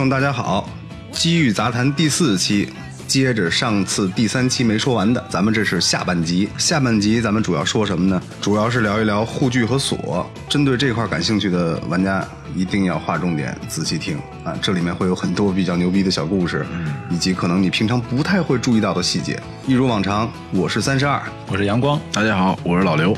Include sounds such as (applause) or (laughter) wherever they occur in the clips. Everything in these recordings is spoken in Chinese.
众，大家好，《机遇杂谈》第四期，接着上次第三期没说完的，咱们这是下半集。下半集咱们主要说什么呢？主要是聊一聊护具和锁。针对这块感兴趣的玩家，一定要划重点，仔细听啊！这里面会有很多比较牛逼的小故事，以及可能你平常不太会注意到的细节。一如往常，我是三十二，我是阳光，大家好，我是老刘。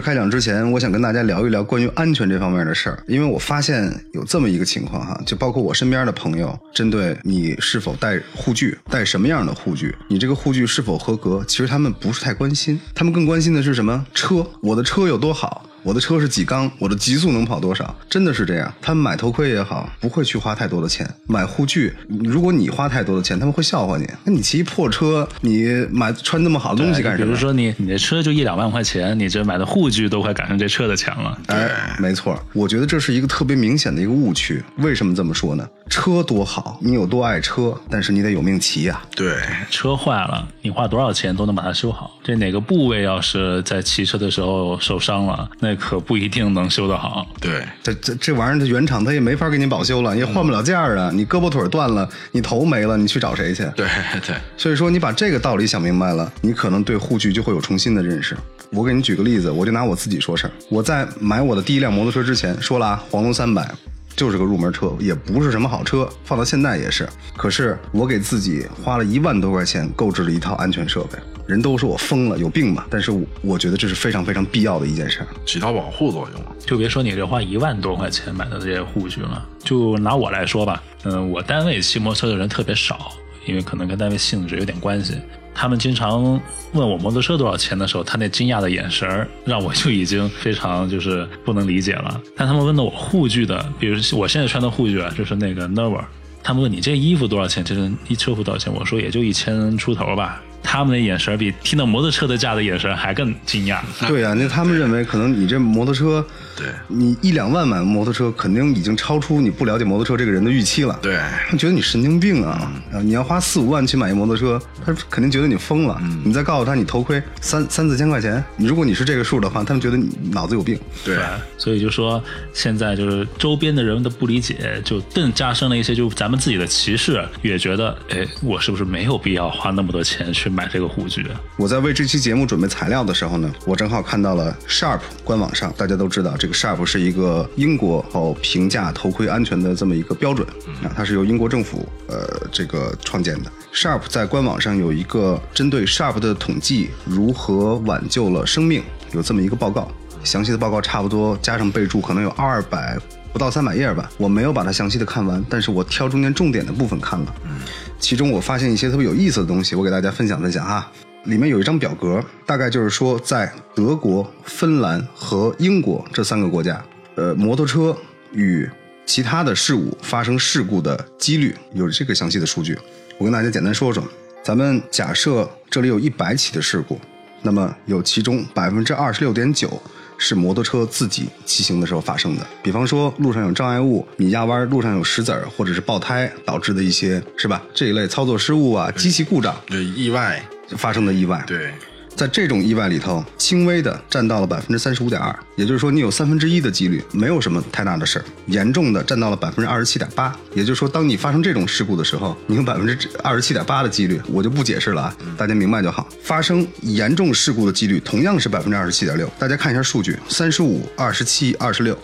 开讲之前，我想跟大家聊一聊关于安全这方面的事儿，因为我发现有这么一个情况哈，就包括我身边的朋友，针对你是否带护具，带什么样的护具，你这个护具是否合格，其实他们不是太关心，他们更关心的是什么？车，我的车有多好？我的车是几缸，我的极速能跑多少？真的是这样。他们买头盔也好，不会去花太多的钱。买护具，如果你花太多的钱，他们会笑话你。那你骑破车，你买穿那么好的东西干什么？比如说你你的车就一两万块钱，你这买的护具都快赶上这车的钱了。哎，没错，我觉得这是一个特别明显的一个误区。为什么这么说呢？车多好，你有多爱车，但是你得有命骑呀、对，车坏了，你花多少钱都能把它修好。这哪个部位要是在骑车的时候受伤了，那可不一定能修得好。对，这这这玩意儿，它原厂它也没法给你保修了，也换不了件儿啊。你胳膊腿儿断了，你头没了，你去找谁去？对，对，所以说，你把这个道理想明白了，你可能对护具就会有重新的认识。我给你举个例子，我就拿我自己说事儿。我在买我的第一辆摩托车之前，说了啊，黄龙三百就是个入门车，也不是什么好车，放到现在也是。可是我给自己花了一万多块钱购置了一套安全设备，人都说我疯了，有病吧？但是我我觉得这是非常非常必要的一件事儿。起到保护作用。就别说你这花一万多块钱买的这些护具了，就拿我来说吧，嗯，我单位骑摩托车的人特别少，因为可能跟单位性质有点关系。他们经常问我摩托车多少钱的时候，他那惊讶的眼神儿让我就已经非常就是不能理解了。(laughs) 但他们问的我护具的，比如我现在穿的护具啊，就是那个 Nova，他们问你这衣服多少钱，就是一车服多少钱？我说也就一千出头吧。他们的眼神比听到摩托车的价的眼神还更惊讶。(laughs) 对呀、那他们认为可能你这摩托车，对你一两万买摩托车，肯定已经超出你不了解摩托车这个人的预期了。对，他觉得你神经病啊！啊，你要花四五万去买一摩托车，他肯定觉得你疯了。你再告诉他你头盔三三四千块钱，如果你是这个数的话，他们觉得你脑子有病。对，所以就说现在就是周边的人的不理解，就更加深了一些，就咱们自己的歧视，也觉得，哎，我是不是没有必要花那么多钱去买这个护具？我在为这期节目准备材料的时候呢，我正好看到了 Sharp 官网上，大家都知道这个 Sharp 是一个英国哦评价头盔安全的这么一个标准啊，它是由英国政府呃这个创建的。Sharp 在官网上有一个针对 Sharp 的统计如何挽救了生命，有这么一个报告，详细的报告差不多加上备注可能有二百不到三百页吧，我没有把它详细的看完，但是我挑中间重点的部分看了。其中我发现一些特别有意思的东西，我给大家分享分享哈。里面有一张表格，大概就是说，在德国、芬兰和英国这三个国家，呃，摩托车与其他的事物发生事故的几率有这个详细的数据。我跟大家简单说说。咱们假设这里有一百起的事故，那么有其中百分之二十六点九是摩托车自己骑行的时候发生的。比方说路上有障碍物，你压弯，路上有石子儿，或者是爆胎导致的一些，是吧？这一类操作失误啊，机器故障对，意外，发生的意外。对，在这种意外里头，轻微的占到了百分之三十五点二，也就是说你有三分之一的几率没有什么太大的事儿；严重的占到了百分之二十七点八，也就是说，当你发生这种事故的时候，你有百分之二十七点八的几率，我就不解释了啊，大家明白就好。发生严重事故的几率同样是百分之二十七点六，大家看一下数据：三十五、二十七、二十六。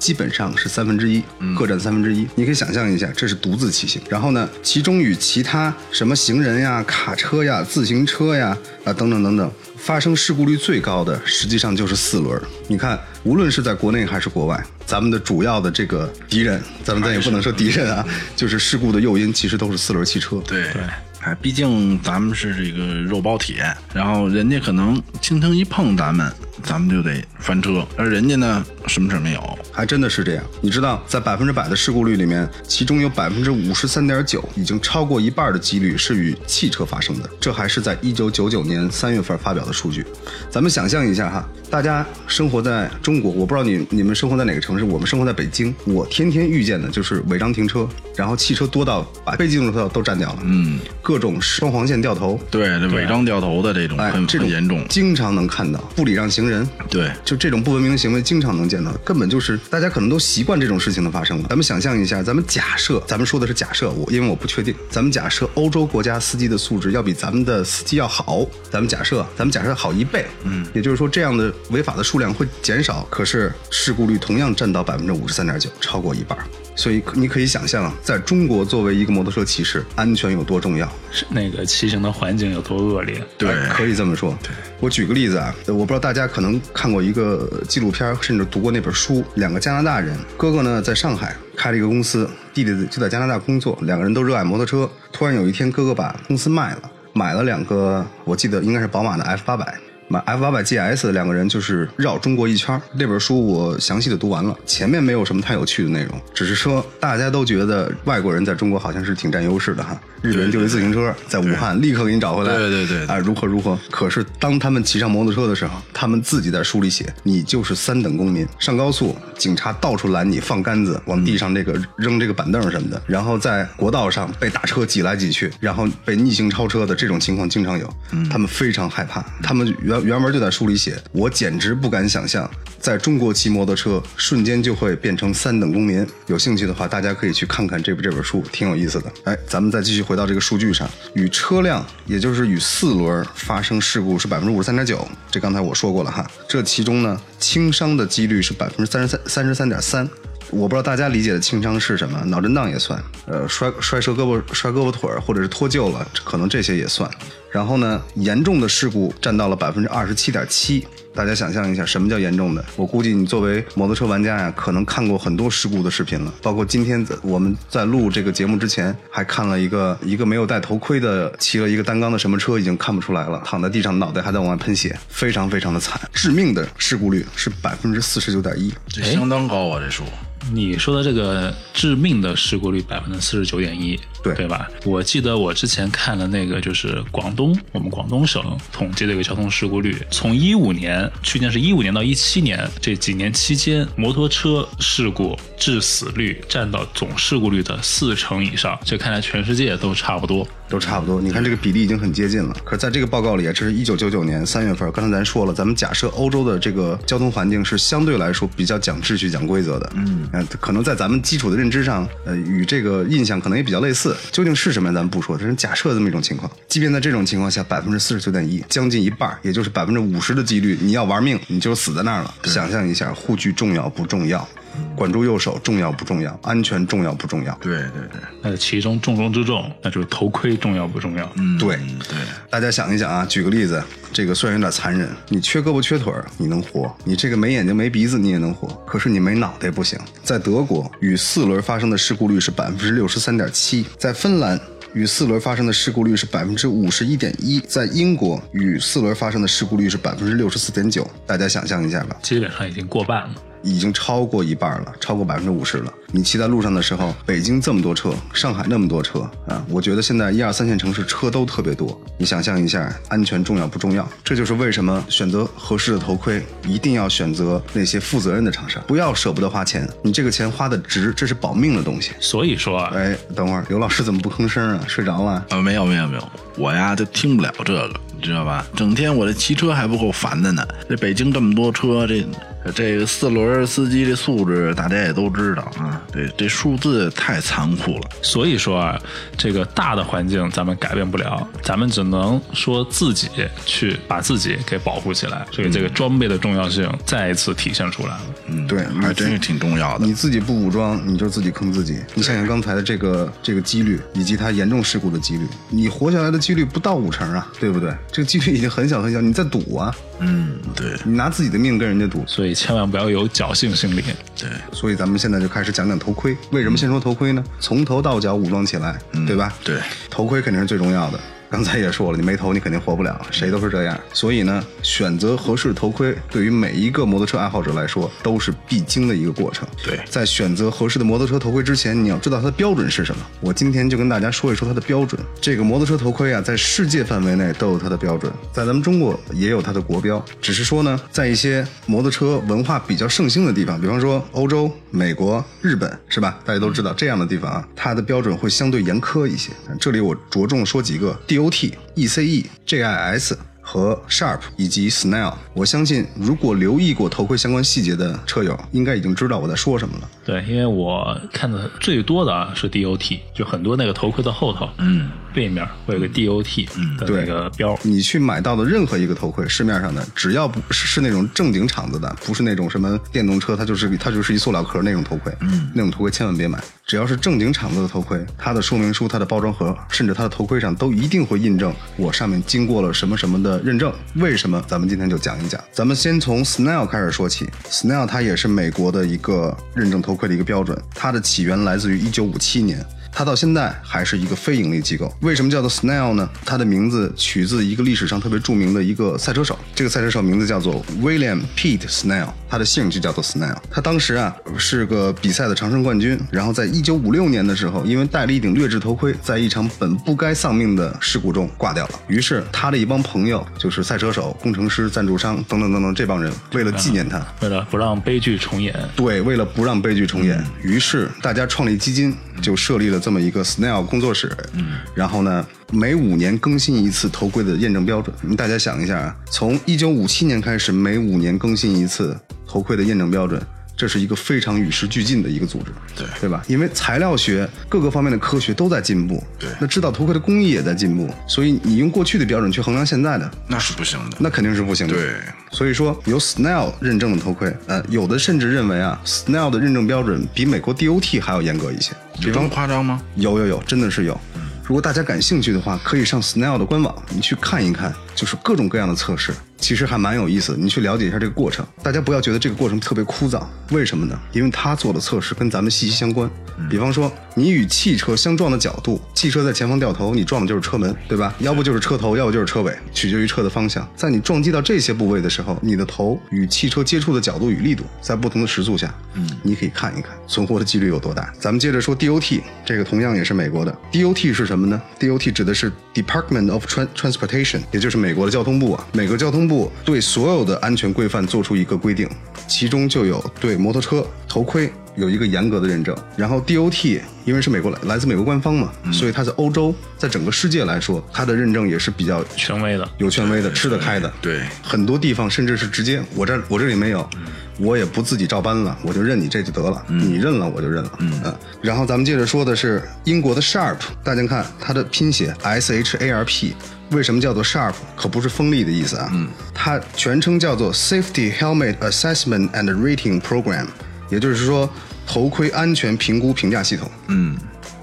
基本上是三分之一，各占三分之一。你可以想象一下，这是独自骑行。然后呢，其中与其他什么行人呀、卡车呀、自行车呀啊等等等等发生事故率最高的，实际上就是四轮儿。你看，无论是在国内还是国外，咱们的主要的这个敌人，咱们咱也不能说敌人啊，就是事故的诱因，其实都是四轮汽车。对，对，哎，毕竟咱们是这个肉包铁，然后人家可能轻轻一碰咱们，咱们就得翻车，而人家呢，什么事儿没有。还真的是这样。你知道，在百分之百的事故率里面，其中有百分之五十三点九，已经超过一半的几率是与汽车发生的。这还是在一九九九年三月份发表的数据。咱们想象一下哈，大家生活在中国，我不知道你你们生活在哪个城市，我们生活在北京，我天天遇见的就是违章停车，然后汽车多到把非机动车道都占掉了，嗯，各种双黄线掉头，对，这违章掉头的这种哎很，这种严重。经常能看到不礼让行人，对，就这种不文明的行为，经常能见到，根本就是大家可能都习惯这种事情的发生了。咱们想象一下，咱们假设，咱们说的是假设，我因为我不确定，咱们假设欧洲国家司机的素质要比咱们的司机要好，咱们假设，咱们假设好一倍，嗯，也就是说这样的违法的数量会减少，可是事故率同样占到百分之五十三点九，超过一半。所以你可以想象啊，在中国作为一个摩托车骑士，安全有多重要。是那个骑行的环境有多恶劣？对哎可以这么说。我举个例子啊，我不知道大家可能看过一个纪录片，甚至读过那本书。两个加拿大人，哥哥呢在上海开了一个公司，弟弟就在加拿大工作，两个人都热爱摩托车。突然有一天，哥哥把公司卖了，买了两个，我记得应该是宝马的 F 八百。买 F 八百 GS 两个人就是绕中国一圈儿。那本书我详细的读完了，前面没有什么太有趣的内容，只是说大家都觉得外国人在中国好像是挺占优势的哈。日本人丢一自行车在武汉立刻给你找回来，对对对对啊，如何如何。可是当他们骑上摩托车的时候，他们自己在书里写，你就是三等公民。上高速，警察到处拦你，放杆子，往地上这个扔这个板凳什么的。然后在国道上被大车挤来挤去，然后被逆行超车的这种情况经常有。他们非常害怕，他们原原文就在书里写，我简直不敢想象，在中国骑摩托车瞬间就会变成三等公民。有兴趣的话，大家可以去看看这部这本书，挺有意思的。哎，咱们再继续回到这个数据上，与车辆，也就是与四轮发生事故是百分之五十三点九，这刚才我说过了哈。这其中呢，轻伤的几率是百分之三十三三十三点三。我不知道大家理解的轻伤是什么，脑震荡也算，呃，摔摔折胳膊、摔胳膊腿儿，或者是脱臼了，可能这些也算。然后呢，严重的事故占到了百分之二十七点七。大家想象一下，什么叫严重的？我估计你作为摩托车玩家呀，可能看过很多事故的视频了，包括今天在我们在录这个节目之前，还看了一个一个没有戴头盔的骑了一个单缸的什么车，已经看不出来了，躺在地上，脑袋还在往外喷血，非常非常的惨。致命的事故率是百分之四十九点一。这相当高啊，这数。你说的这个致命的事故率百分之四十九点一，对对吧？我记得我之前看了那个，就是广东我们广东省统计的一个交通事故率，从一五年去年是一五年到一七年这几年期间，摩托车事故致死率占到总事故率的四成以上，这看来全世界都差不多。都差不多。你看这个比例已经很接近了。可是在这个报告里啊，这是一九九九年三月份，刚才咱说了，咱们假设欧洲的这个交通环境是相对来说比较讲秩序、讲规则的。嗯，呃，可能在咱们基础的认知上，呃，与这个印象可能也比较类似。究竟是什么？咱们不说，只是假设这么一种情况。即便在这种情况下，百分之四十九点一，将近一半，也就是百分之五十的几率，你要玩命，你就死在那儿了。想象一下，护具重要不重要？管住右手重要不重要？安全重要不重要？对对对，那其中重中之重，那就是头盔重要不重要？嗯，对对，大家想一想啊，举个例子，这个虽然有点残忍，你缺胳膊缺腿儿你能活，你这个没眼睛没鼻子你也能活，可是你没脑袋不行。在德国，与四轮发生的事故率是百分之六十三点七，在芬兰。与四轮发生的事故率是百分之五十一点一，在英国与四轮发生的事故率是百分之六十四点九。大家想象一下吧，基本上已经过半了。已经超过一半了，超过百分之五十了。你骑在路上的时候，北京这么多车，上海那么多车啊，我觉得现在一二三线城市车都特别多。你想象一下，安全重要不重要？这就是为什么选择合适的头盔，一定要选择那些负责任的厂商，不要舍不得花钱。你这个钱花的值，这是保命的东西。所以说啊，哎，等会儿刘老师怎么不吭声啊？睡着了？啊，没有没有没有，我呀就听不了这个，你知道吧？整天我这骑车还不够烦的呢。这北京这么多车，这这个四轮司机的素质大家也都知道啊。这这数字太残酷了。所以说啊，这个大的环境咱们改变不了，咱们只能说自己去把自己给保护起来。所以这个装备的重要性再一次体现出来了。嗯，对还真是挺重要的你。自己不武装，你就自己坑自己。你想想刚才的这个这个几率，以及它严重事故的几率，你活下来的几率不到五成啊，对不对？这个几率已经很小很小，你在赌啊，嗯，对，你拿自己的命跟人家赌。所以以千万不要有侥幸心理。对，所以咱们现在就开始讲讲头盔。为什么先说头盔呢？从头到脚武装起来，对吧？对，头盔肯定是最重要的。刚才也说了，你没头你肯定活不了，谁都是这样。所以呢，选择合适的头盔对于每一个摩托车爱好者来说都是必经的一个过程。对在选择合适的摩托车头盔之前，你要知道它的标准是什么。我今天就跟大家说一说它的标准。这个摩托车头盔啊，在世界范围内都有它的标准，在咱们中国也有它的国标。只是说呢，在一些摩托车文化比较盛行的地方，比方说欧洲、美国、日本，是吧？大家都知道这样的地方啊，它的标准会相对严苛一些。这里我着重说几个 DOT、ECE、JIS。和 Sharp 以及 Snell，我相信如果留意过头盔相关细节的车友，应该已经知道我在说什么了。对，因为我看的最多的啊是 DOT，就很多那个头盔的后头，嗯，背面会有个 DOT 的那个标。你去买到的任何一个头盔，市面上的只要不是是那种正经厂子的，不是那种什么电动车，它就是它就是一塑料壳那种头盔，嗯，那种头盔千万别买。只要是正经厂子的头盔，它的说明书、它的包装盒，甚至它的头盔上都一定会印证我上面经过了什么什么的认证。为什么？咱们今天就讲一讲。咱们先从 Snell 开始说起。Snell 它也是美国的一个认证头盔的一个标准，它的起源来自于1957年。它到现在还是一个非盈利机构。为什么叫做 Snell 呢？它的名字取自一个历史上特别著名的一个赛车手，这个赛车手名字叫做 William Pete Snell，他的姓就叫做 Snell。他当时啊是个比赛的长胜冠军，然后在1956年的时候，因为戴了一顶劣质头盔，在一场本不该丧命的事故中挂掉了。于是他的一帮朋友，就是赛车手、工程师、赞助商等等等等这帮人，为了纪念他，为了不让悲剧重演，对，为了不让悲剧重演，于是大家创立基金，就设立了这么一个 Snail 工作室。嗯，然后呢，每五年更新一次头盔的验证标准。大家想一下啊，从一九五七年开始，每五年更新一次头盔的验证标准。这是一个非常与时俱进的一个组织，对对吧？因为材料学各个方面的科学都在进步，对那制造头盔的工艺也在进步，所以你用过去的标准去衡量现在的，那是不行的。那肯定是不行的。对，所以说有 Snell 认证的头盔，呃，有的甚至认为啊，Snell 的认证标准比美国 DOT 还要严格一些。比方有这么夸张吗？有有有，真的是有。如果大家感兴趣的话，可以上 Snell 的官网，你去看一看，就是各种各样的测试，其实还蛮有意思的。你去了解一下这个过程，大家不要觉得这个过程特别枯燥，为什么呢？因为他做的测试跟咱们息息相关。比方说，你与汽车相撞的角度，汽车在前方掉头，你撞的就是车门，对吧？要不就是车头，要不就是车尾，取决于车的方向。在你撞击到这些部位的时候，你的头与汽车接触的角度与力度，在不同的时速下，嗯，你可以看一看存活的几率有多大。咱们接着说 DOT，这个同样也是美国的。DOT 是什么呢？DOT 指的是 Department of Tran- Transportation，也就是美国的交通部啊。美国交通部对所有的安全规范做出一个规定，其中就有对摩托车头盔有一个严格的认证。然后 DOT 因为是美国来来自美国官方嘛，所以它在欧洲，在整个世界来说，它的认证也是比较权威的。有权威的、吃得开的。对很多地方甚至是直接我这我这里没有，我也不自己照搬了，我就认你这就得了，你认了我就认了。嗯，然后咱们接着说的是英国的 Sharp，大家看它的拼写 S H A R P。为什么叫做 Sharp？可不是锋利的意思啊，嗯，它全称叫做 Safety Helmet Assessment and Rating Program，也就是说头盔安全评估评价系统。嗯，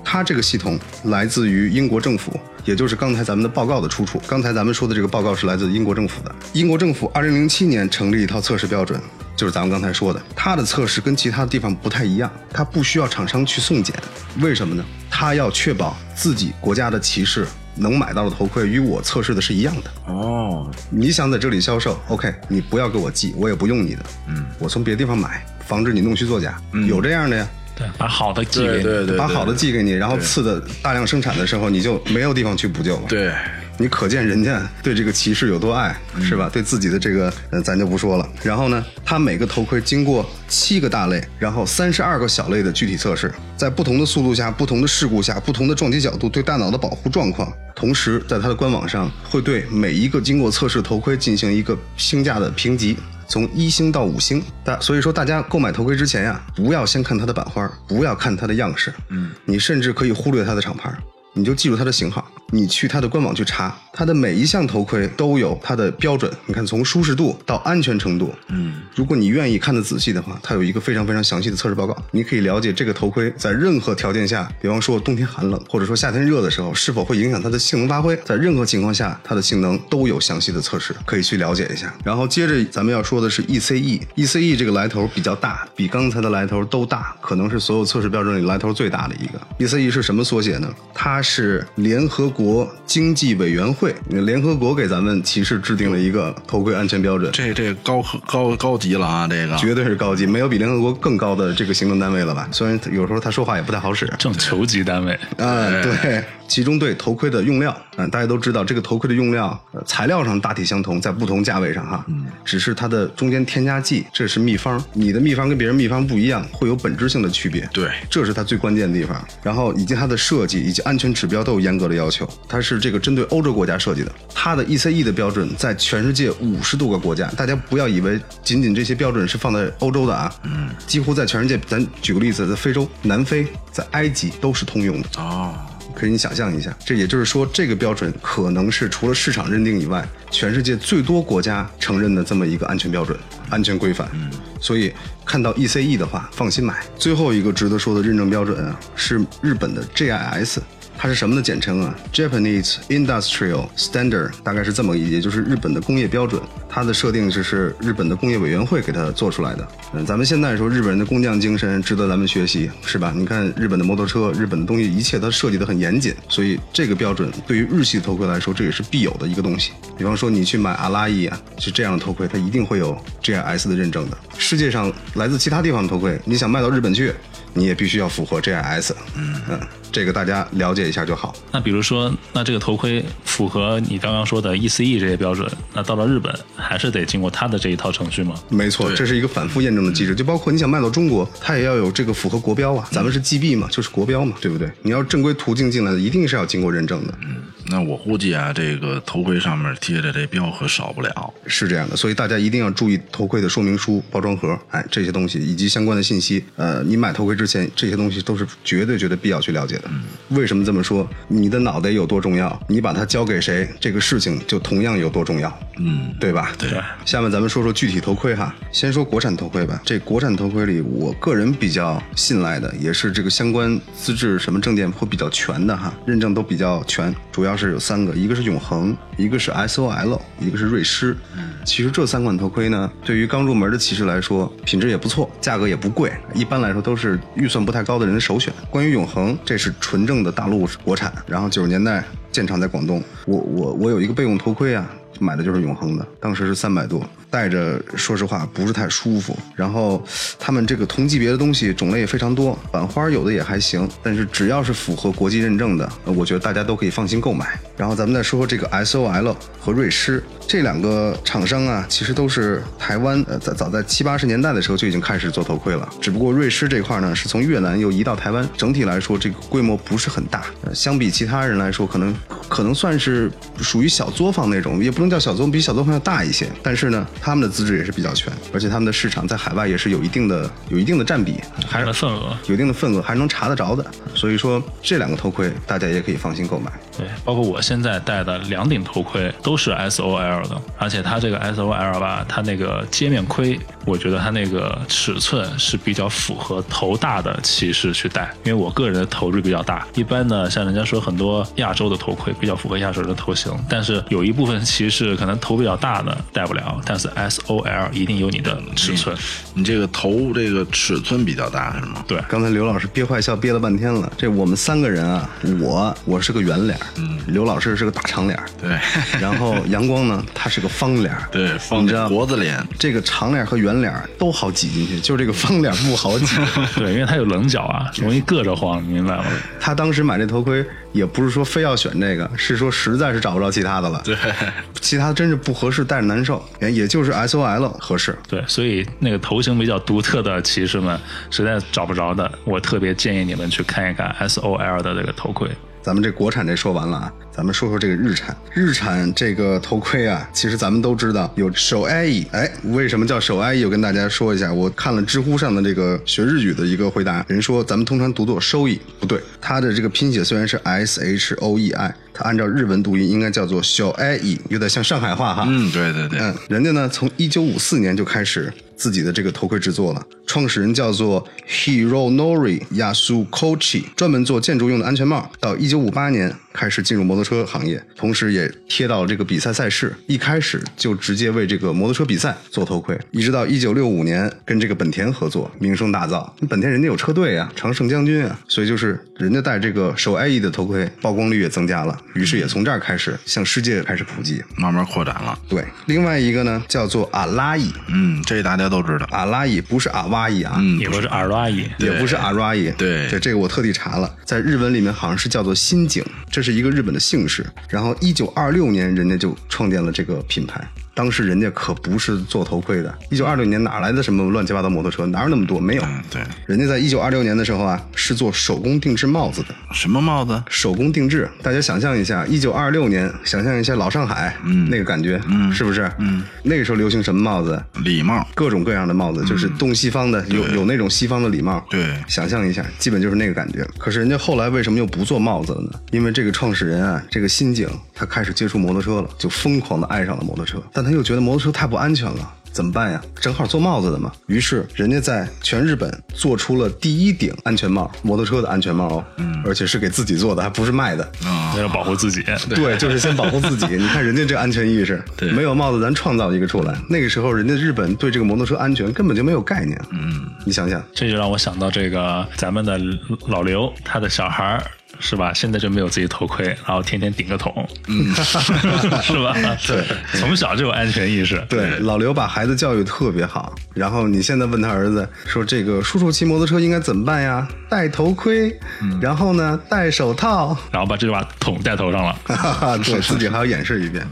它这个系统来自于英国政府，也就是刚才咱们的报告的出处。刚才咱们说的这个报告是来自英国政府的。英国政府二零零七年成立一套测试标准，就是咱们刚才说的。它的测试跟其他的地方不太一样，它不需要厂商去送检，为什么呢？它要确保自己国家的骑士能买到的头盔与我测试的是一样的。哦，你想在这里销售，OK，你不要给我寄，我也不用你的，嗯，我从别的地方买，防止你弄虚作假。有这样的呀，对，把好的寄给你。对对对，把好的寄给你，然后次的大量生产的时候，你就没有地方去补救了。，对，你可见人家对这个骑士有多爱，是吧？对自己的这个，呃，咱就不说了。然后呢，它每个头盔经过七个大类，然后三十二个小类的具体测试，在不同的速度下、不同的事故下、不同的撞击角度对大脑的保护状况，同时在它的官网上会对每一个经过测试头盔进行一个星价的评级。从一星到五星，大所以说大家购买头盔之前呀，不要先看它的版花，不要看它的样式，嗯，你甚至可以忽略它的厂牌，你就记住它的型号，你去它的官网去查，它的每一项头盔都有它的标准。你看，从舒适度到安全程度，嗯，如果你愿意看得仔细的话，它有一个非常非常详细的测试报告，你可以了解这个头盔在任何条件下，比方说冬天寒冷，或者说夏天热的时候，是否会影响它的性能发挥，在任何情况下，它的性能都有详细的测试，可以去了解一下。然后接着咱们要说的是 E ECE，ECE 这个来头比较大，比刚才的来头都大，可能是所有测试标准里来头最大的一个。ECE 是什么缩写呢？它是联合国经济委员会，联合国给咱们骑士制定了一个头盔安全标准。这这高高高级了啊！这个。绝对是高级，没有比联合国更高的这个行政单位了吧？虽然有时候他说话也不太好使，正球级单位，啊，对，其中对头盔的用料，嗯、大家都知道，这个头盔的用料、呃材料上大体相同，在不同价位上哈，嗯，只是它的中间添加剂，这是秘方，你的秘方跟别人秘方不一样，会有本质性的区别，对。这是它最关键的地方。然后以及它的设计以及安全指标都有严格的要求，它是这个针对欧洲国家设计的，它的 ECE 的标准在全世界五十多个国家，大家不要以为仅仅这些标准是放在欧洲的啊，嗯，几乎在全世界，咱举个例子，在非洲、南非、在埃及都是通用的。哦，可以你想象一下，这也就是说，这个标准可能是除了市场认定以外，全世界最多国家承认的这么一个安全标准、安全规范。嗯，所以看到 ECE 的话，放心买。最后一个值得说的认证标准啊，是日本的 JIS。它是什么的简称啊？Japanese Industrial Standard，大概是这么个意思，也就是日本的工业标准。它的设定就是日本的工业委员会给它做出来的。嗯，咱们现在说日本人的工匠精神值得咱们学习，是吧？你看日本的摩托车，日本的东西一切它设计的很严谨，所以这个标准对于日系头盔来说，这也是必有的一个东西。比方说你去买阿拉伊啊，是这样的头盔，它一定会有 GIS 的认证的。世界上来自其他地方的头盔，你想卖到日本去，你也必须要符合 GIS。嗯嗯，这个大家了解一下就好。那比如说，那这个头盔符合你刚刚说的 ECE 这些标准，那到了日本还是得经过它的这一套程序吗？没错，这是一个反复验证的机制，就包括你想卖到中国，它也要有这个符合国标啊。咱们是 GB 嘛，就是国标嘛，对不对？你要正规途径进来的，一定是要经过认证的。嗯那我估计啊，这个头盔上面贴的这标可少不了。是这样的，所以大家一定要注意头盔的说明书、包装盒，哎，这些东西以及相关的信息。呃，你买头盔之前，这些东西都是绝对绝对必要去了解的。为什么这么说？你的脑袋有多重要，你把它交给谁，这个事情就同样有多重要。嗯，对吧？对下面咱们说说具体头盔哈，先说国产头盔吧。这国产头盔里，我个人比较信赖的，也是这个相关资质什么证件会比较全的哈，认证都比较全。主要是有三个，一个是永恒，一个是 SOL，一个是瑞狮。嗯其实这三款头盔呢，对于刚入门的骑士来说，品质也不错，价格也不贵，一般来说都是预算不太高的人的首选。关于永恒，这是纯正的大陆国产，然后九十年代建厂在广东。我我我有一个备用头盔啊，买的就是永恒的，当时是三百多，戴着说实话不是太舒服。然后他们这个同级别的东西种类也非常多，版花有的也还行，但是只要是符合国际认证的，我觉得大家都可以放心购买。然后咱们再说说这个 (laughs) SOL 和瑞狮这两个厂商啊，其实都是台湾呃在早在七八十年代的时候就已经开始做头盔了，只不过瑞狮这块呢是从越南又移到台湾，整体来说这个规模不是很大，呃相比其他人来说，可能可能算是属于小作坊那种，也不能叫小作坊，比小作坊要大一些。但是呢，他们的资质也是比较全，而且他们的市场在海外也是有一定的有一定的占比，还是份额。有一定的份额，还是能查得着的。所以说这两个头盔大家也可以放心购买。对，包括我现在戴的两顶头盔都是 SOL 的，而且它这个 SOL 吧，它那个接面盔，我觉得它那个尺寸是比较符合头大的骑士去戴，因为我个人的头是比较大。一般呢，像人家说很多亚洲的头盔比较符合亚洲人的头型，但是有一部分骑士可能头比较大的戴不了，但是 SOL 一定有你的尺寸。你这个头这个尺寸比较大是吗？对，刚才刘老师憋坏笑憋了半天了。这我们三个人啊，我我是个圆脸，嗯，刘老师是个大长脸，对 (laughs) 然后阳光呢，他是个方脸，对，方你知道脖子脸。这个长脸和圆脸都好挤进去，就是这个方脸不好挤。(laughs) 对，因为它有棱角啊，容易硌着慌，你明白吗？他当时买这头盔也不是说非要选这个，是说实在是找不着其他的了。对，(laughs) 其他真是不合适，戴着难受，也就是 SOL 合适。对，所以那个头型比较独特的骑士们，实在找不着的，我特别建议你们去看一看 SOL 的这个头盔。咱们这国产这说完了啊，咱们说说这个日产。日产这个头盔啊，其实咱们都知道有手 I，哎，为什么叫手 I？我跟大家说一下，我看了知乎上的这个学日语的一个回答，人说咱们通常读作收益，不对，它的这个拼写虽然是 S H O E I，它按照日文读音应该叫做小爱乙，有点像上海话哈。嗯，对对对，嗯，人家呢从一九五四年就开始自己的这个头盔制作了，创始人叫做 Hironori Yasukochi，专门做建筑用的安全帽。到一九五八年开始进入摩托车行业，同时也贴到了这个比赛赛事，一开始就直接为这个摩托车比赛做头盔，一直到一九六五年跟这个本田合作，名声大噪。本田人家有车队啊，常胜将军啊，所以就是人家戴这个手 IE 的头盔，曝光率也增加了，于是也从这儿开始向世界开始普及。慢慢扩展了。对，另外一个呢叫做阿拉伊，嗯，这大家都知道。阿拉伊不是阿哇伊啊，嗯，也不是耳朵阿姨，也不是阿拉伊，对对，这个我特地查了，在日文里面好像是叫做新井，这是一个日本的姓氏。然后一九二六年人家就创建了这个品牌，当时人家可不是做头盔的。一九二六年哪来的什么乱七八糟摩托车？哪有那么多？没有。嗯，对，人家在一九二六年的时候啊，是做手工定制帽子的。什么帽子？手工定制，大家想象一下，一九二六年，想象一下老上海，嗯，那个感觉，嗯，是不是？嗯，那个时候流行什么帽子？礼帽。各种各样的帽子，就是东西方的，有有那种西方的礼帽。对想象一下，基本就是那个感觉。可是人家后来为什么又不做帽子了呢？因为这个创始人啊，这个新井，他开始接触摩托车了，就疯狂的爱上了摩托车，但他又觉得摩托车太不安全了。怎么办呀？正好做帽子的嘛。于是人家在全日本做出了第一顶安全帽，摩托车的安全帽哦，嗯，而且是给自己做的，还不是卖的。啊、那要保护自己。对，就是先保护自己。你看人家这安全意识，对没有帽子咱创造一个出来。那个时候人家日本对这个摩托车安全根本就没有概念。嗯，你想想，这就让我想到这个咱们的老刘，他的小孩儿是吧？现在就没有自己头盔，然后天天顶个桶，嗯，(laughs) 是吧？对，从小就有安全意识。对，老刘把孩子教育特别好。然后你现在问他儿子说：“这个叔叔骑摩托车应该怎么办呀？戴头盔，然后呢戴手套。然后把这把桶戴头上了。哈哈，对 (laughs) 自己还要演示一遍。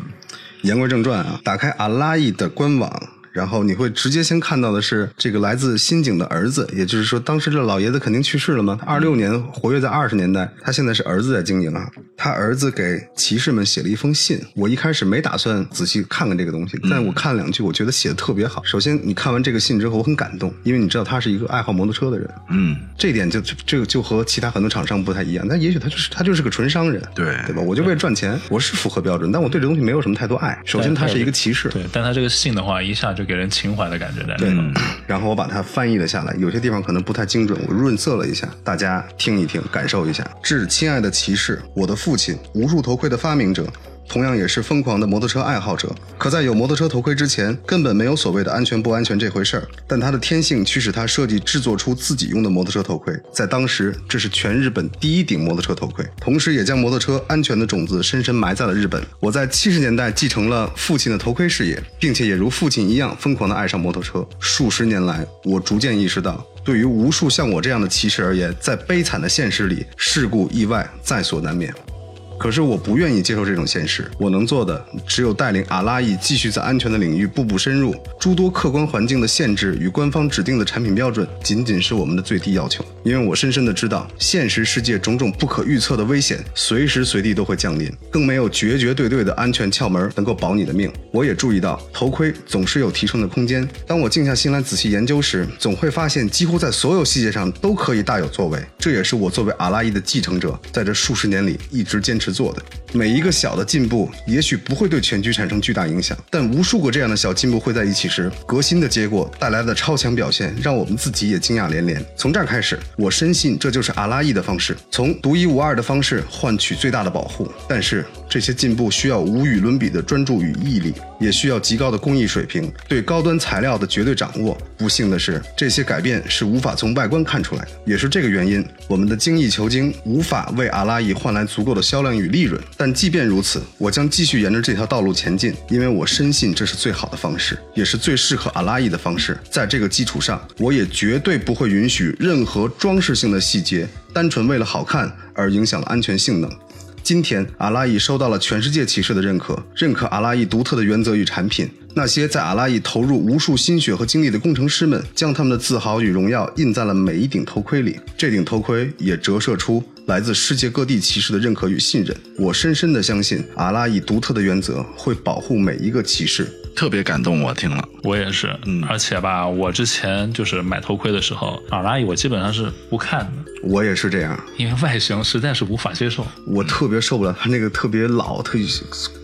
言归正传啊，打开阿拉伊的官网。然后你会直接先看到的是这个来自新井的儿子，也就是说，当时这老爷子肯定去世了嘛。二六年活跃在二十年代，他现在是儿子在经营啊。他儿子给骑士们写了一封信，我一开始没打算仔细看看这个东西，但我看了两句，我觉得写的特别好。首先，你看完这个信之后，我很感动，因为你知道他是一个爱好摩托车的人，嗯，这点就就这个就和其他很多厂商不太一样。但也许他就是他就是个纯商人，对对吧？我就为了赚钱，我是符合标准，但我对这东西没有什么太多爱。首先，他是一个骑士，对，但他这个信的话，一下就给人情怀的感觉在里对。，然后我把它翻译了下来，有些地方可能不太精准，我润色了一下，大家听一听，感受一下。致亲爱的骑士，我的父亲，无数头盔的发明者。同样也是疯狂的摩托车爱好者，可在有摩托车头盔之前，根本没有所谓的安全不安全这回事儿。但他的天性驱使他设计制作出自己用的摩托车头盔，在当时，这是全日本第一顶摩托车头盔，同时也将摩托车安全的种子深深埋在了日本。我在七十年代继承了父亲的头盔事业，并且也如父亲一样疯狂地爱上摩托车。数十年来，我逐渐意识到，对于无数像我这样的骑士而言，在悲惨的现实里，事故意外在所难免。可是我不愿意接受这种现实，我能做的只有带领阿拉伊继续在安全的领域步步深入。诸多客观环境的限制与官方指定的产品标准，仅仅是我们的最低要求。因为我深深的知道，现实世界种种不可预测的危险，随时随地都会降临，更没有绝绝对对的安全窍门能够保你的命。我也注意到，头盔总是有提升的空间。当我静下心来仔细研究时，总会发现，几乎在所有细节上都可以大有作为。这也是我作为阿拉伊的继承者，在这数十年里一直坚持做的。每一个小的进步，也许不会对全局产生巨大影响，但无数个这样的小进步会在一起时，革新的结果带来的超强表现，让我们自己也惊讶连连。从这儿开始，我深信这就是阿拉伊的方式，从独一无二的方式换取最大的保护。但是这些进步需要无与伦比的专注与毅力，也需要极高的工艺水平，对高端材料的绝对掌握。不幸的是，这些改变是无法从外观看出来的，也是这个原因，我们的精益求精无法为阿拉伊换来足够的销量与利润。但即便如此，我将继续沿着这条道路前进，因为我深信这是最好的方式，也是最适合阿拉伊的方式。在这个基础上，我也绝对不会允许任何装饰性的细节，单纯为了好看而影响了安全性能。今天，阿拉伊收到了全世界骑士的认可，认可阿拉伊独特的原则与产品。那些在阿拉伊投入无数心血和精力的工程师们，将他们的自豪与荣耀印在了每一顶头盔里。这顶头盔也折射出来自世界各地骑士的认可与信任。我深深的相信，阿拉伊独特的原则会保护每一个骑士。特别感动，我听了。我也是，嗯，而且吧，我之前就是买头盔的时候，阿拉伊我基本上是不看的，我也是这样，因为外形实在是无法接受。我特别受不了他那个特别老，特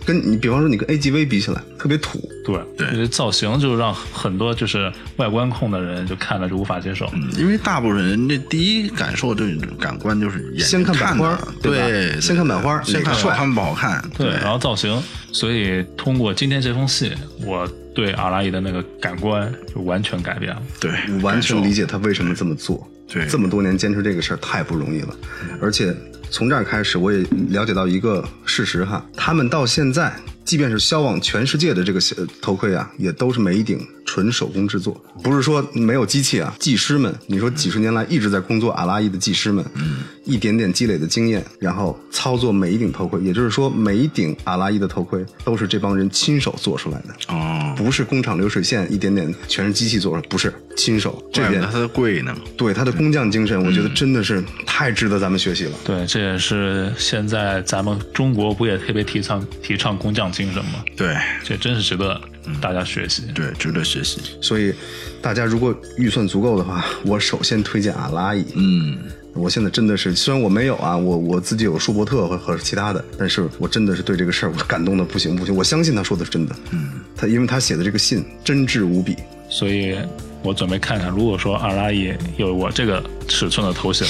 跟你比方说你跟 AGV 比起来特别土，对对这造型就让很多就是外观控的人就看了就无法接受。嗯因为大部分人这第一感受这种感官就是眼睛先看版花的对对，先看版花先看帅好看不好看，对，然后造型，所以通过今天这封信，我对阿拉伊的那个感官就完全改变了。对，完全理。解他为什么这么做。这么多年坚持这个事儿太不容易了，而且从这儿开始，我也了解到一个事实哈，他们到现在，即便是销往全世界的这个头盔啊，也都是每一顶。纯手工制作，不是说没有机器啊，技师们，你说几十年来一直在工作阿拉伊的技师们，嗯，一点点积累的经验，然后操作每一顶头盔，也就是说每一顶阿拉伊的头盔都是这帮人亲手做出来的。哦，不是工厂流水线，一点点全是机器做出来，不是亲手。这点怪不得它贵呢。对它的工匠精神，我嗯觉得真的是太值得咱们学习了。对，这也是现在咱们中国不也特别提倡提倡工匠精神吗？对这真是值得大家学习。对，值得学习。所以，大家如果预算足够的话，我首先推荐阿拉伊。嗯，我现在真的是，虽然我没有啊，我我自己有舒伯特和和其他的，但是我真的是对这个事儿我感动的不行不行。我相信他说的是真的。嗯，他因为他写的这个信真挚无比。所以我准备看看，如果说阿拉伊有我这个尺寸的头型，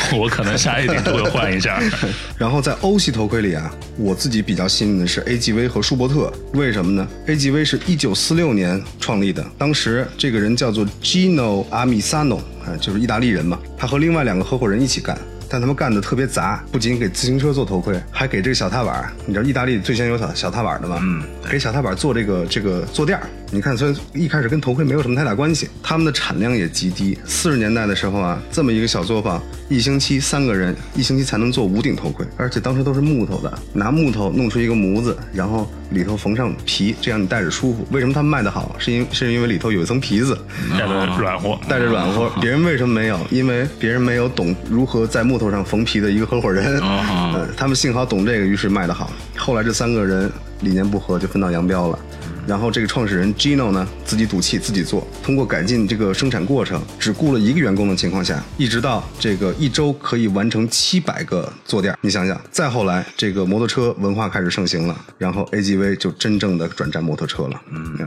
(laughs) 我可能下一顶都会换一下。(laughs) 然后在欧系头盔里啊，我自己比较信任的是 AGV 和舒伯特，为什么呢？AGV 是一九四六年创立的，当时这个人叫做 Gino Amisano，啊，就是意大利人嘛，他和另外两个合伙人一起干。但他们干的特别杂，不仅给自行车做头盔，还给这个小踏板。你知道意大利最先有小小踏板的吗？嗯，给小踏板做这个这个坐垫儿。你看，所以一开始跟头盔没有什么太大关系，他们的产量也极低。四十年代的时候啊，这么一个小作坊，一星期三个人，一星期才能做五顶头盔，而且当时都是木头的，拿木头弄出一个模子，然后里头缝上皮，这样你戴着舒服。为什么他们卖的好？是因是因为里头有一层皮子，带着软和，带着软和。别人为什么没有？因为别人没有懂如何在木头上缝皮的一个合伙人。(laughs) 他们幸好懂这个，于是卖得好。后来这三个人理念不合，就分道扬镳了。然后这个创始人 Gino 呢，自己赌气自己做，通过改进这个生产过程，只雇了一个员工的情况下，一直到这个一周可以完成七百个坐垫。你想想，再后来这个摩托车文化开始盛行了，然后 AGV 就真正的转战摩托车了。嗯，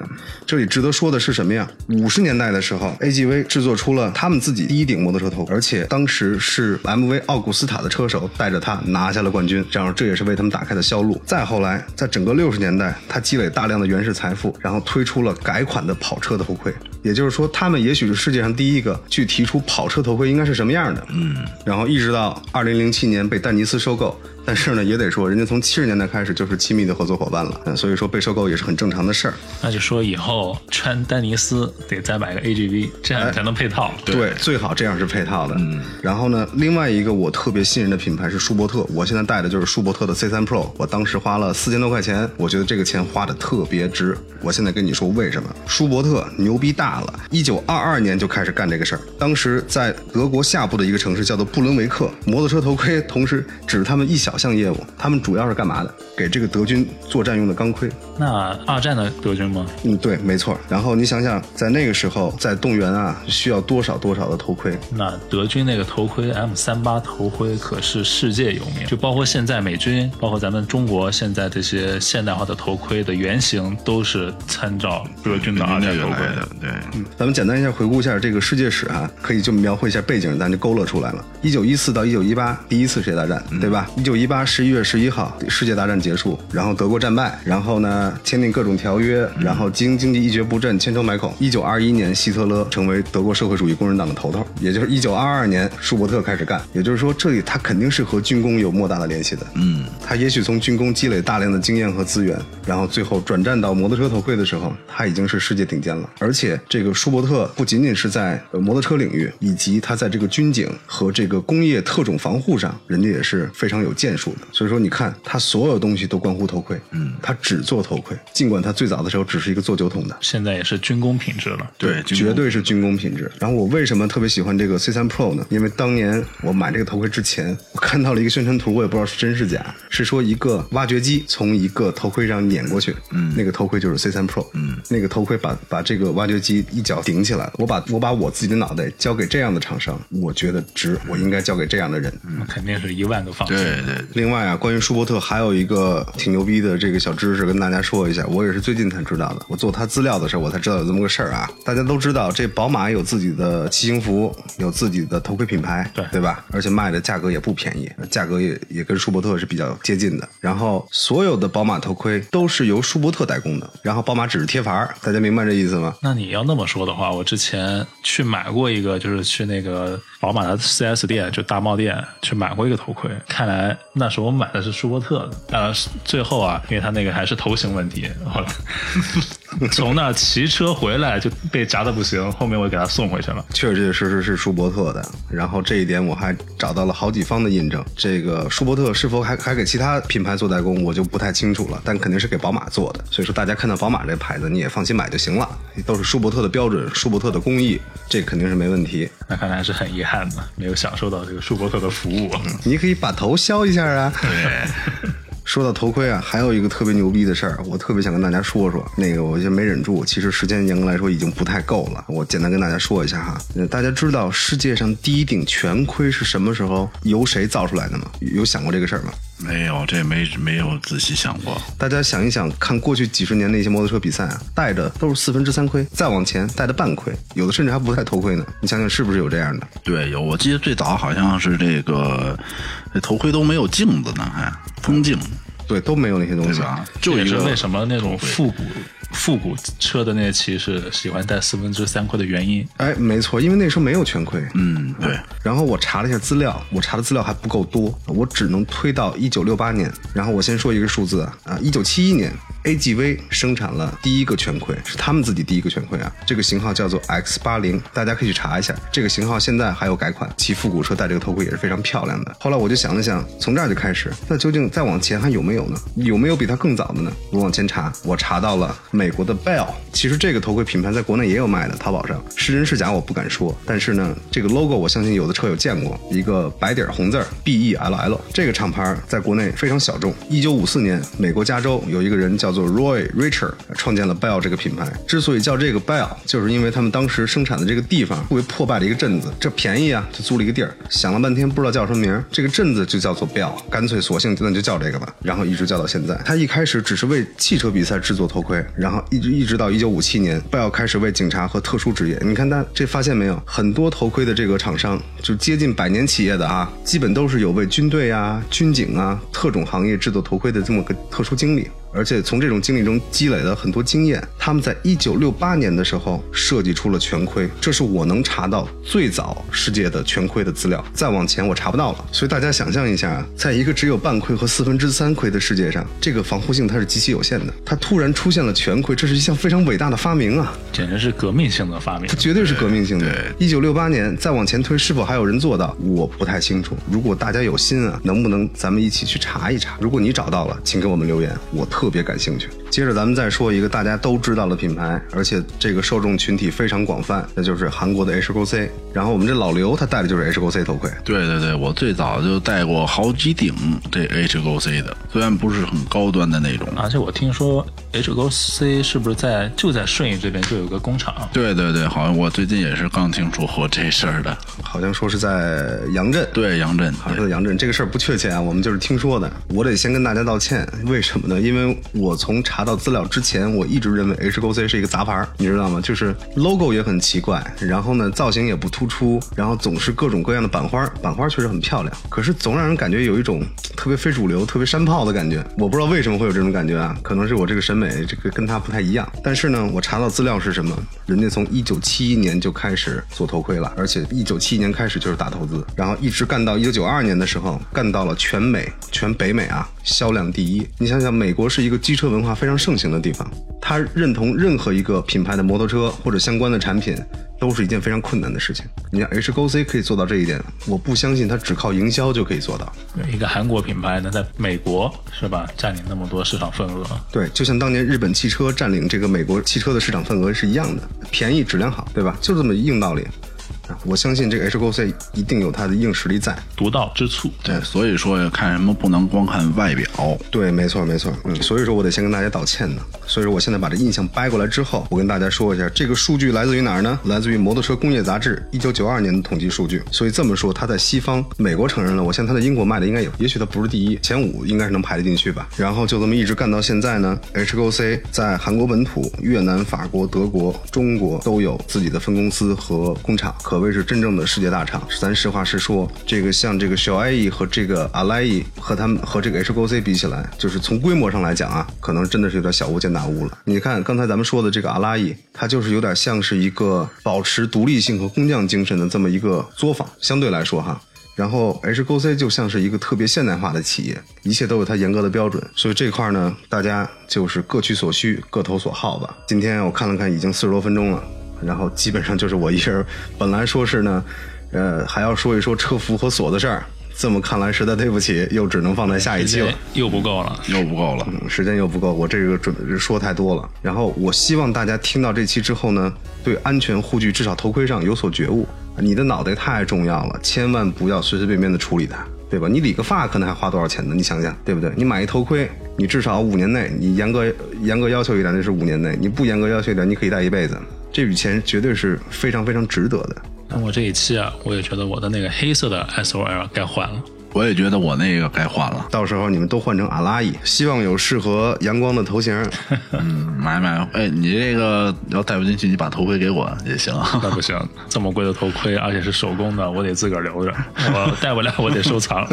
这里值得说的是什么呀？五十年代的时候，AGV 制作出了他们自己第一顶摩托车头，而且当时是 MV 奥古斯塔的车手带着他拿下了冠军，这样这也是为他们打开的销路。再后来，在整个六十年代，他积累大量的原始财富，然后推出了改款的跑车的头盔。也就是说，他们也许是世界上第一个去提出跑车头盔应该是什么样的。嗯，然后一直到二零零七年被丹尼斯收购。但是呢，也得说，人家从七十年代开始就是亲密的合作伙伴了，嗯，所以说被收购也是很正常的事儿。那就说以后穿丹尼斯得再买个 AGV，这样才能配套。对，最好这样是配套的。嗯，然后呢，另外一个我特别信任的品牌是舒伯特，我现在戴的就是舒伯特的 C3 Pro，我当时花了四千多块钱，我觉得这个钱花的特别值。我现在跟你说为什么？舒伯特牛逼大了，一九二二年就开始干这个事儿，当时在德国下部的一个城市叫做布伦维克，摩托车头盔同时只是他们一小项业务，他们主要是干嘛的？给这个德军作战用的钢盔。那二战的德军吗？嗯，对，没错。然后你想想，在那个时候，在动员啊，需要多少多少的头盔？那德军那个头盔 M 三八头盔可是世界有名，就包括现在美军，包括咱们中国现在这些现代化的头盔的原型都是参照德军的二那战头盔的，对，咱们简单一下回顾一下这个世界史啊，可以就描绘一下背景，咱就勾勒出来了。一九一四到一九一八，第一次世界大战，对吧？一九一八十一月十一号，世界大战结束，然后德国战败，然后呢签订各种条约，然后经经济一蹶不振，千疮百孔。一九二一年，希特勒成为德国社会主义工人党的头头，也就是一九二二年，舒伯特开始干。也就是说，这里他肯定是和军工有莫大的联系的。嗯，他也许从军工积累大量的经验和资源，然后最后转战到摩托车头盔的时候，他已经是世界顶尖了。而且这个舒伯特不仅仅是在呃摩托车领域，以及他在这个军警和这个工业特种防护上，人家也是非常有见链数的。所以说，你看它所有东西都关乎头盔，嗯，它只做头盔，尽管它最早的时候只是一个做酒桶的。现在也是军工品质了。对，绝对是军工品质。然后我为什么特别喜欢这个 C 三 Pro 呢？因为当年我买这个头盔之前，我看到了一个宣传图，我也不知道是真是假，是说一个挖掘机从一个头盔上碾过去，嗯，那个头盔就是 C 三 Pro，嗯，那个头盔把把这个挖掘机一脚顶起来了。我把我把我自己的脑袋交给这样的厂商，我觉得值，我应该交给这样的人。那肯定是一万个放心。对对，另外啊，关于舒伯特还有一个挺牛逼的这个小知识跟大家说一下，我也是最近才知道的。我做他资料的时候，我才知道有这么个事儿啊。大家都知道，这宝马有自己的骑行服，有自己的头盔品牌，对对吧？而且卖的价格也不便宜，价格也也跟舒伯特是比较接近的。然后所有的宝马头盔都是由舒伯特代工的，然后宝马只是贴牌儿，大家明白这意思吗？那你要那么说的话，我之前去买过一个，就是去那个宝马的 4S 店，就大贸店去买过一个头盔。看来那时候我买的是舒伯特的，当然最后啊，因为他那个还是头型问题，后来 (laughs) 从那骑车回来就被夹的不行，后面我给他送回去了。确确实实是舒伯特的。然后这一点我还找到了好几方的印证。这个舒伯特是否还还给其他品牌做代工，我就不太清楚了。但肯定是给宝马做的。所以说大家看到宝马这牌子，你也放心买就行了，都是舒伯特的标准，舒伯特的工艺，这肯定是没问题。那看来是很遗憾的，没有享受到这个舒伯特的服务。你可以把头削一下啊。对，说到头盔啊，还有一个特别牛逼的事儿，我特别想跟大家说说。那个我就没忍住，其实时间严格来说已经不太够了，我简单跟大家说一下哈。呃大家知道世界上第一顶全盔是什么时候由谁造出来的吗？有想过这个事儿吗？没有这没没有仔细想过。大家想一想，看过去几十年那些摩托车比赛啊，戴的都是四分之三盔，再往前戴的半盔，有的甚至还不戴头盔呢。你想想是不是有这样的？对，有我记得最早好像是这个这头盔都没有镜子呢，还风镜，对，都没有那些东西。对吧？这也是就一个为什么那种复古复古车的那些骑士喜欢戴四分之三盔的原因。哎，没错，因为那时候没有全盔。嗯，对，然后我查了一下资料，我查的资料还不够多，我只能推到一九六八年。然后我先说一个数字啊，啊，一九七一年，AGV 生产了第一个全盔，是他们自己第一个全盔啊。这个型号叫做 X 八零，大家可以去查一下。这个型号现在还有改款，骑复古车戴这个头盔也是非常漂亮的。后来我就想了想，从这儿就开始，那究竟再往前还有没有呢？有没有比它更早的呢？我往前查，我查到了美国的 Bell。其实这个头盔品牌在国内也有卖的，淘宝上是真是假我不敢说，但是呢，这个 logo 我相信有的车友见过，一个白底红字儿 B E L L，这个厂牌在国内非常小众。一九五四年，美国加州有一个人叫叫做 Roy Richard 创建了 Bell 这个品牌。之所以叫这个 Bell，就是因为他们当时生产的这个地方特别破败的一个镇子，这便宜啊，就租了一个地儿。想了半天不知道叫什么名，这个镇子就叫做 Bell，干脆索性那就叫这个吧，然后一直叫到现在。他一开始只是为汽车比赛制作头盔，然后一直一直到一九五七年，Bell 开始为警察和特殊职业。你看他这发现没有，很多头盔的这个厂商就接近百年企业的啊，基本都是有为军队啊、军警啊、特种行业制作头盔的这么个特殊经历。而且从这种经历中积累了很多经验。他们在一九六八年的时候设计出了全盔，这是我能查到最早世界的全盔的资料。再往前我查不到了。所以大家想象一下啊，在一个只有半盔和四分之三盔的世界上，这个防护性它是极其有限的。它突然出现了全盔，这是一项非常伟大的发明啊！简直是革命性的发明它。绝对是革命性的。一九六八年再往前推，是否还有人做到？我不太清楚。如果大家有心啊，能不能咱们一起去查一查？如果你找到了，请给我们留言，我特别感兴趣。接着咱们再说一个大家都知道的品牌，而且这个受众群体非常广泛，那就是韩国的 H 勾 C。然后我们这老刘他戴的就是 H 勾 C 头盔。对对对，我最早就戴过好几顶这 H 勾 C 的，虽然不是很高端的那种。而且我听说 H 勾 C 是不是在就在顺义这边就有个工厂？对对对，好像我最近也是刚听说过这事儿的。好像说是在杨镇。对，杨镇，好像是在杨镇，这个事儿不确切啊，我们就是听说的。我得先跟大家道歉，为什么呢？因为我从查到资料之前，我一直认为 H 勾 C 是一个杂牌，你知道吗？就是 logo 也很奇怪，然后呢造型也不突出，然后总是各种各样的版花，版花确实很漂亮，可是总让人感觉有一种特别非主流、特别山炮的感觉。我不知道为什么会有这种感觉啊，可能是我这个审美这个跟他不太一样。但是呢，我查到资料是什么？人家从一九七一年就开始做头盔了，而且一九七一年开始就是大投资，然后一直干到一九九二年的时候，干到了全美、全北美啊销量第一。你想想，美国是一个机车文化非常盛行的地方，他认同任何一个品牌的摩托车或者相关的产品，都是一件非常困难的事情。你看 H 勾 C 可以做到这一点，我不相信他只靠营销就可以做到。一个韩国品牌能在美国是吧占领那么多市场份额，对，就像当年日本汽车占领这个美国汽车的市场份额是一样的，便宜质量好，对吧？就这么硬道理。啊我相信这个 H 勾 C 一定有它的硬实力在。独到之处。对，所以说看什么不能光看外表。对，没错没错，嗯，所以说我得先跟大家道歉呢。所以说我现在把这印象掰过来之后，我跟大家说一下，这个数据来自于哪儿呢？来自于《摩托车工业杂志》一九九二年的统计数据。所以这么说，它在西方，美国承认了，我相信它在英国卖的应该有，也许它不是第一，前五应该是能排得进去吧。然后就这么一直干到现在呢，H 勾 C 在韩国本土、越南、法国、德国、中国都有自己的分公司和工厂，可可谓是真正的世界大厂。咱实话实说，这个像这个小 IE 和这个阿莱 E 和他们和这个 H 勾 C 比起来，就是从规模上来讲啊，可能真的是有点小巫见大巫了。你看刚才咱们说的这个阿拉 E，它就是有点像是一个保持独立性和工匠精神的这么一个作坊，相对来说哈。然后 H 勾 C 就像是一个特别现代化的企业，一切都有它严格的标准，所以这块呢，大家就是各取所需，各投所好吧。今天我看了看，已经四十多分钟了，然后基本上就是我一人。本来说是呢，呃，还要说一说车服和锁的事儿，这么看来实在对不起，又只能放在下一期了。又不够了。又不够了，嗯时间又不够，我这个准说太多了。然后我希望大家听到这期之后呢，对安全护具至少头盔上有所觉悟。你的脑袋太重要了，千万不要随随便便的处理它，对吧？你理个发可能还花多少钱呢？你想想，对不对？你买一头盔，你至少五年内，你严格严格要求一点那是五年内，你不严格要求一点，你可以戴一辈子。这笔钱绝对是非常非常值得的。那我这一期啊，我也觉得我的那个黑色的 SOL 该换了。我也觉得我那个该换了。到时候你们都换成阿拉伊，希望有适合阳光的头型。(laughs) 嗯，买买，哎，你这个要戴不进去，你把头盔给我也行。(laughs) 那不行，这么贵的头盔，而且是手工的，我得自个儿留着。(laughs) 我戴不了，我得收藏。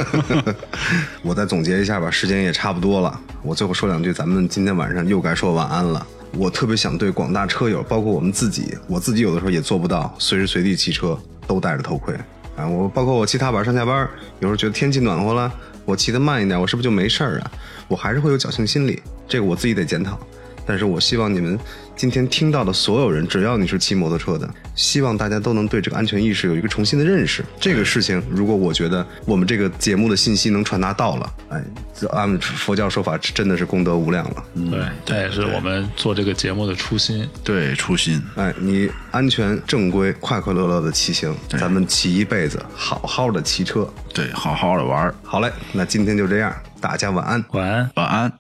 我再总结一下吧，时间也差不多了。我最后说两句，咱们今天晚上又该说晚安了。我特别想对广大车友，包括我们自己，我自己有的时候也做不到随时随地骑车都戴着头盔啊。我包括我骑踏板上下班，有时候觉得天气暖和了，我骑得慢一点，我是不是就没事儿啊？我还是会有侥幸心理，这个我自己得检讨。但是我希望你们今天听到的所有人，只要你是骑摩托车的，希望大家都能对这个安全意识有一个重新的认识。这个事情，如果我觉得我们这个节目的信息能传达到了，哎，这按佛教说法，真的是功德无量了。对，这也是我们做这个节目的初心。对，初心。哎，你安全正规、快快乐乐的骑行，咱们骑一辈子，好好的骑车。对，好好的玩。好嘞，那今天就这样，大家晚安。晚安。晚安。